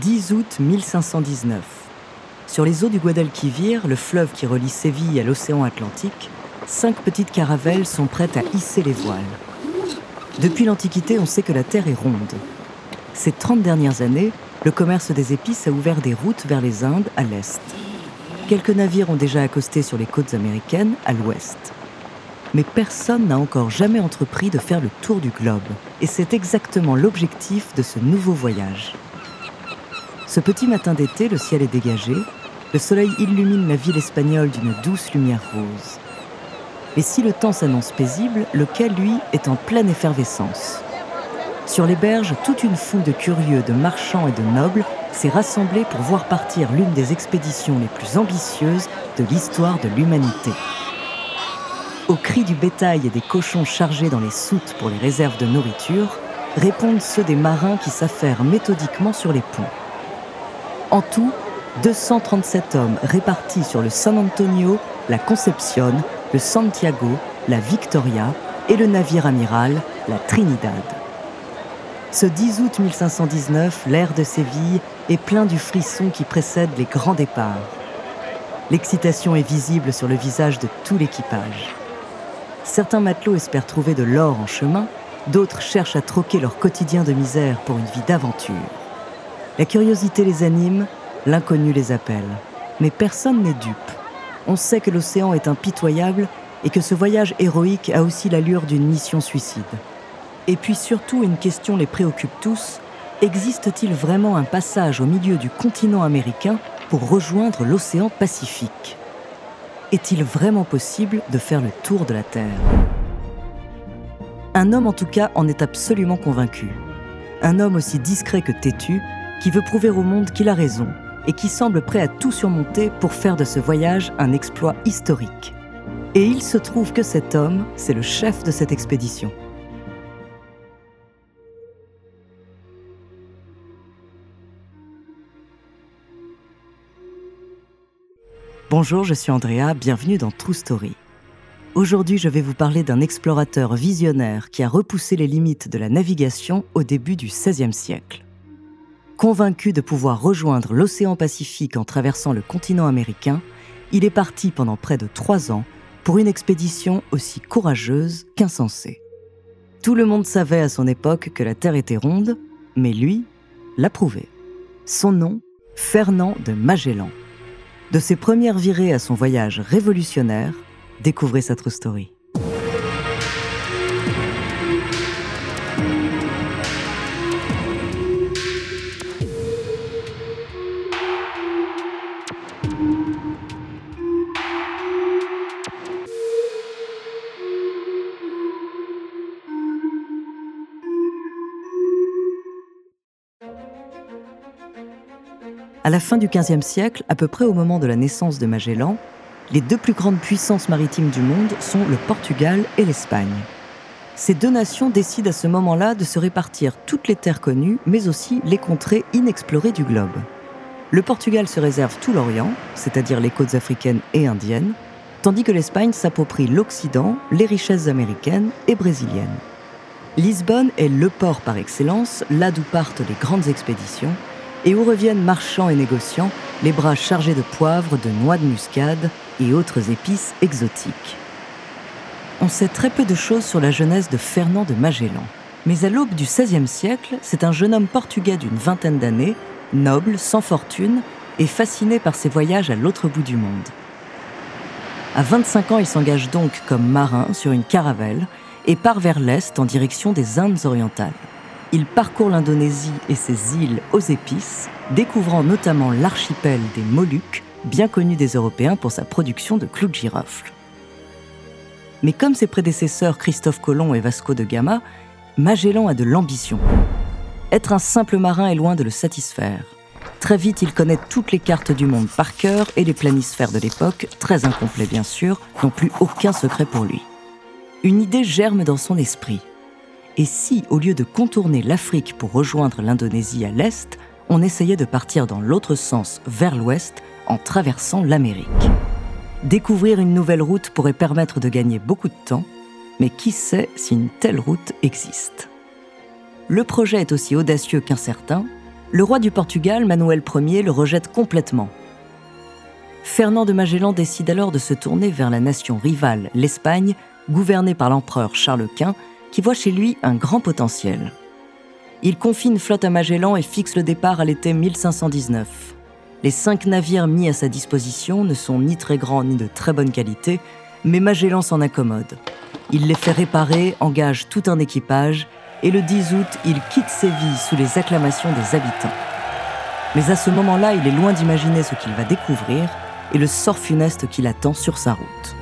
10 août 1519. Sur les eaux du Guadalquivir, le fleuve qui relie Séville à l'océan Atlantique, cinq petites caravelles sont prêtes à hisser les voiles. Depuis l'Antiquité, on sait que la Terre est ronde. Ces 30 dernières années, le commerce des épices a ouvert des routes vers les Indes à l'est. Quelques navires ont déjà accosté sur les côtes américaines à l'ouest. Mais personne n'a encore jamais entrepris de faire le tour du globe. Et c'est exactement l'objectif de ce nouveau voyage. Ce petit matin d'été, le ciel est dégagé, le soleil illumine la ville espagnole d'une douce lumière rose. Et si le temps s'annonce paisible, le quai, lui, est en pleine effervescence? Sur les berges, toute une foule de curieux, de marchands et de nobles s'est rassemblée pour voir partir l'une des expéditions les plus ambitieuses de l'histoire de l'humanité. Aux cris du bétail et des cochons chargés dans les soutes pour les réserves de nourriture, répondent ceux des marins qui s'affairent méthodiquement sur les ponts. En tout, 237 hommes répartis sur le San Antonio, la Concepción, le Santiago, la Victoria et le navire amiral, la Trinidad. Ce 10 août 1519, l'air de Séville est plein du frisson qui précède les grands départs. L'excitation est visible sur le visage de tout l'équipage. Certains matelots espèrent trouver de l'or en chemin, d'autres cherchent à troquer leur quotidien de misère pour une vie d'aventure. La curiosité les anime, l'inconnu les appelle. Mais personne n'est dupe. On sait que l'océan est impitoyable et que ce voyage héroïque a aussi l'allure d'une mission suicide. Et puis surtout, une question les préoccupe tous. Existe-t-il vraiment un passage au milieu du continent américain pour rejoindre l'océan Pacifique? Est-il vraiment possible de faire le tour de la Terre? Un homme en tout cas en est absolument convaincu. Un homme aussi discret que têtu qui veut prouver au monde qu'il a raison et qui semble prêt à tout surmonter pour faire de ce voyage un exploit historique. Et il se trouve que cet homme, c'est le chef de cette expédition. Bonjour, je suis Andrea, bienvenue dans True Story. Aujourd'hui, je vais vous parler d'un explorateur visionnaire qui a repoussé les limites de la navigation au début du XVIe siècle. Convaincu de pouvoir rejoindre l'océan Pacifique en traversant le continent américain, il est parti pendant près de trois ans pour une expédition aussi courageuse qu'insensée. Tout le monde savait à son époque que la Terre était ronde, mais lui l'a prouvé. Son nom, Fernand de Magellan. De ses premières virées à son voyage révolutionnaire, découvrez sa true story. À la fin du XVe siècle, à peu près au moment de la naissance de Magellan, les deux plus grandes puissances maritimes du monde sont le Portugal et l'Espagne. Ces deux nations décident à ce moment-là de se répartir toutes les terres connues, mais aussi les contrées inexplorées du globe. Le Portugal se réserve tout l'Orient, c'est-à-dire les côtes africaines et indiennes, tandis que l'Espagne s'approprie l'Occident, les richesses américaines et brésiliennes. Lisbonne est le port par excellence, là d'où partent les grandes expéditions, et où reviennent marchands et négociants, les bras chargés de poivre, de noix de muscade et autres épices exotiques. on sait très peu de choses sur la jeunesse de Fernand de Magellan. Mais à l'aube du XVIe siècle, c'est un jeune homme portugais d'une vingtaine d'années, noble, sans fortune, et fasciné par ses voyages à l'autre bout du monde. À 25 ans, il s'engage donc comme marin sur une caravelle et part vers l'est en direction des Indes orientales. Il parcourt l'Indonésie et ses îles aux épices, découvrant notamment l'archipel des Moluques, bien connu des Européens pour sa production de clous de girofle. Mais comme ses prédécesseurs Christophe Colomb et Vasco de Gama, Magellan a de l'ambition. Être un simple marin est loin de le satisfaire. Très vite, il connaît toutes les cartes du monde par cœur et les planisphères de l'époque, très incomplets bien sûr, n'ont plus aucun secret pour lui. Une idée germe dans son esprit. Et si, au lieu de contourner l'Afrique pour rejoindre l'Indonésie à l'est, on essayait de partir dans l'autre sens, vers l'ouest, en traversant l'Amérique? Découvrir une nouvelle route pourrait permettre de gagner beaucoup de temps, mais qui sait si une telle route existe? Le projet est aussi audacieux qu'incertain, le roi du Portugal, Manuel Ier, le rejette complètement. Fernand de Magellan décide alors de se tourner vers la nation rivale, l'Espagne, gouvernée par l'empereur Charles Quint, qui voit chez lui un grand potentiel. Il confie une flotte à Magellan et fixe le départ à l'été 1519. Les cinq navires mis à sa disposition ne sont ni très grands ni de très bonne qualité, mais Magellan s'en accommode. Il les fait réparer, engage tout un équipage et le 10 août, il quitte Séville sous les acclamations des habitants. Mais à ce moment-là, il est loin d'imaginer ce qu'il va découvrir et le sort funeste qui l'attend sur sa route.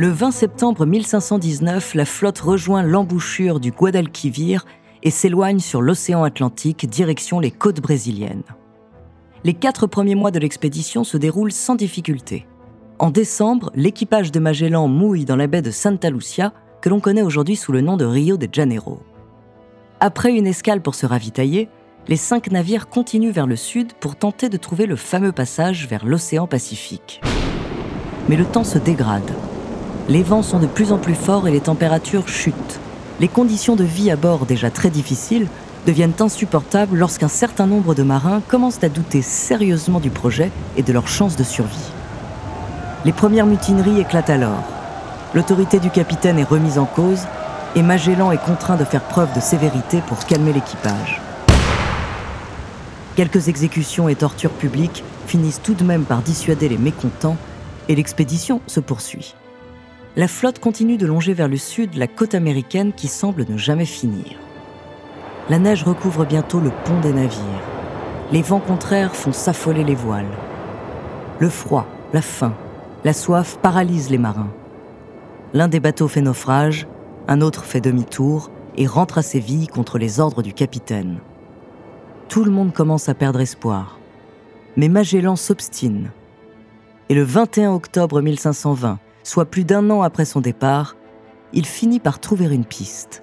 Le 20 septembre 1519, la flotte rejoint l'embouchure du Guadalquivir et s'éloigne sur l'océan Atlantique direction les côtes brésiliennes. Les quatre premiers mois de l'expédition se déroulent sans difficulté. En décembre, l'équipage de Magellan mouille dans la baie de Santa Lucia, que l'on connaît aujourd'hui sous le nom de Rio de Janeiro. Après une escale pour se ravitailler, les cinq navires continuent vers le sud pour tenter de trouver le fameux passage vers l'océan Pacifique. Mais le temps se dégrade. Les vents sont de plus en plus forts et les températures chutent. Les conditions de vie à bord, déjà très difficiles, deviennent insupportables lorsqu'un certain nombre de marins commencent à douter sérieusement du projet et de leurs chances de survie. Les premières mutineries éclatent alors. L'autorité du capitaine est remise en cause et Magellan est contraint de faire preuve de sévérité pour calmer l'équipage. Quelques exécutions et tortures publiques finissent tout de même par dissuader les mécontents et l'expédition se poursuit la flotte continue de longer vers le sud la côte américaine qui semble ne jamais finir. La neige recouvre bientôt le pont des navires. Les vents contraires font s'affoler les voiles. Le froid, la faim, la soif paralysent les marins. L'un des bateaux fait naufrage, un autre fait demi-tour et rentre à Séville contre les ordres du capitaine. Tout le monde commence à perdre espoir. Mais Magellan s'obstine. Et le 21 octobre 1520, soit plus d'un an après son départ, il finit par trouver une piste.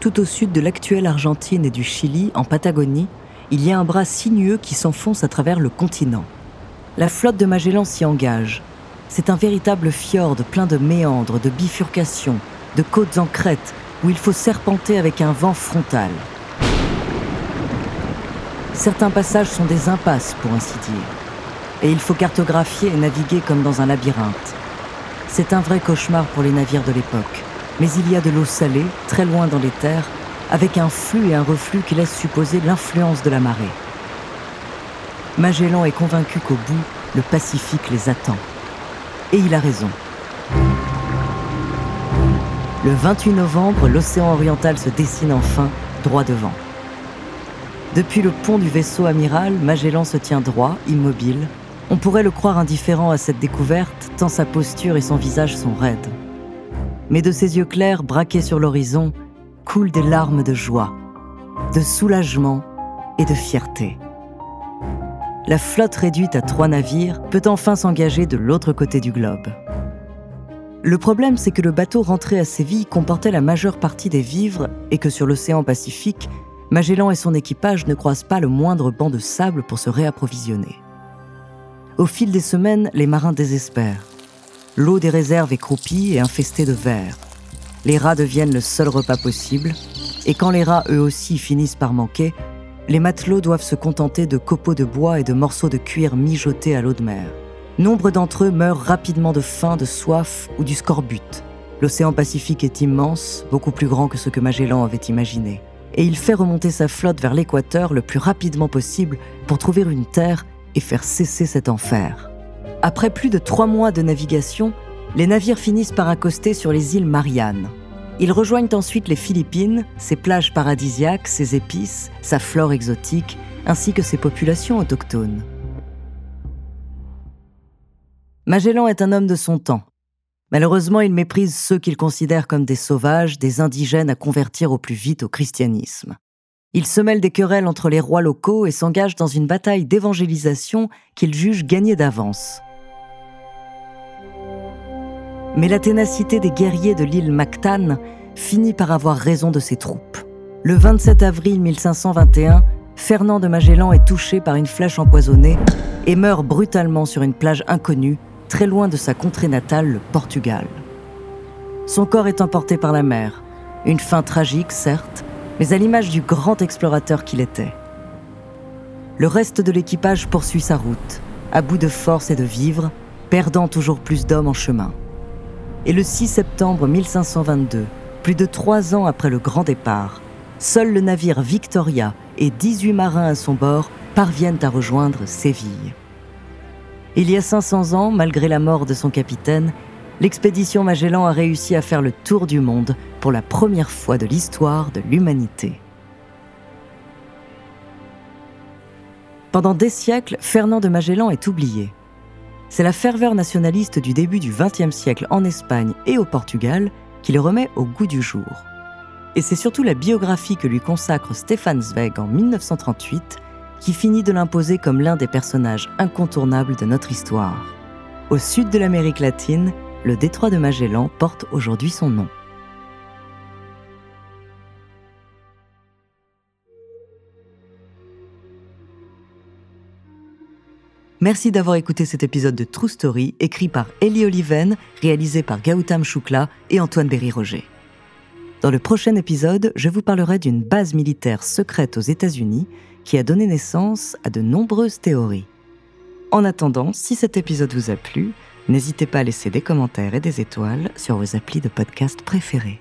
Tout au sud de l'actuelle Argentine et du Chili, en Patagonie, il y a un bras sinueux qui s'enfonce à travers le continent. La flotte de Magellan s'y engage. C'est un véritable fjord plein de méandres, de bifurcations, de côtes en crête, où il faut serpenter avec un vent frontal. Certains passages sont des impasses, pour ainsi dire. Et il faut cartographier et naviguer comme dans un labyrinthe. C'est un vrai cauchemar pour les navires de l'époque. Mais il y a de l'eau salée, très loin dans les terres, avec un flux et un reflux qui laissent supposer l'influence de la marée. Magellan est convaincu qu'au bout, le Pacifique les attend. Et il a raison. Le 28 novembre, l'océan oriental se dessine enfin, droit devant. Depuis le pont du vaisseau amiral, Magellan se tient droit, immobile. On pourrait le croire indifférent à cette découverte, tant sa posture et son visage sont raides. Mais de ses yeux clairs, braqués sur l'horizon, coulent des larmes de joie, de soulagement et de fierté. La flotte réduite à trois navires peut enfin s'engager de l'autre côté du globe. Le problème, c'est que le bateau rentré à Séville comportait la majeure partie des vivres et que sur l'océan Pacifique, Magellan et son équipage ne croisent pas le moindre banc de sable pour se réapprovisionner. Au fil des semaines, les marins désespèrent. L'eau des réserves est croupie et infestée de vers. Les rats deviennent le seul repas possible, et quand les rats eux aussi finissent par manquer, les matelots doivent se contenter de copeaux de bois et de morceaux de cuir mijotés à l'eau de mer. Nombre d'entre eux meurent rapidement de faim, de soif ou du scorbut. L'océan Pacifique est immense, beaucoup plus grand que ce que Magellan avait imaginé. Et il fait remonter sa flotte vers l'équateur le plus rapidement possible pour trouver une terre et faire cesser cet enfer. Après plus de trois mois de navigation, les navires finissent par accoster sur les îles Mariannes. Ils rejoignent ensuite les Philippines, ses plages paradisiaques, ses épices, sa flore exotique, ainsi que ses populations autochtones. Magellan est un homme de son temps. Malheureusement, il méprise ceux qu'il considère comme des sauvages, des indigènes à convertir au plus vite au christianisme. Il se mêle des querelles entre les rois locaux et s'engage dans une bataille d'évangélisation qu'il juge gagnée d'avance. Mais la ténacité des guerriers de l'île Mactan finit par avoir raison de ses troupes. Le 27 avril 1521, Fernand de Magellan est touché par une flèche empoisonnée et meurt brutalement sur une plage inconnue très loin de sa contrée natale, le Portugal. Son corps est emporté par la mer, une fin tragique certes, mais à l'image du grand explorateur qu'il était. Le reste de l'équipage poursuit sa route, à bout de force et de vivres, perdant toujours plus d'hommes en chemin. Et le 6 septembre 1522, plus de trois ans après le grand départ, seul le navire Victoria et 18 marins à son bord parviennent à rejoindre Séville. Il y a 500 ans, malgré la mort de son capitaine, l'expédition Magellan a réussi à faire le tour du monde pour la première fois de l'histoire de l'humanité. Pendant des siècles, Fernand de Magellan est oublié. C'est la ferveur nationaliste du début du XXe siècle en Espagne et au Portugal qui le remet au goût du jour. Et c'est surtout la biographie que lui consacre Stefan Zweig en 1938 qui finit de l'imposer comme l'un des personnages incontournables de notre histoire. Au sud de l'Amérique latine, le détroit de Magellan porte aujourd'hui son nom. Merci d'avoir écouté cet épisode de True Story, écrit par Ellie Oliven, réalisé par Gautam Choukla et Antoine Berry-Roger. Dans le prochain épisode, je vous parlerai d'une base militaire secrète aux États-Unis qui a donné naissance à de nombreuses théories. En attendant, si cet épisode vous a plu, n'hésitez pas à laisser des commentaires et des étoiles sur vos applis de podcast préférés.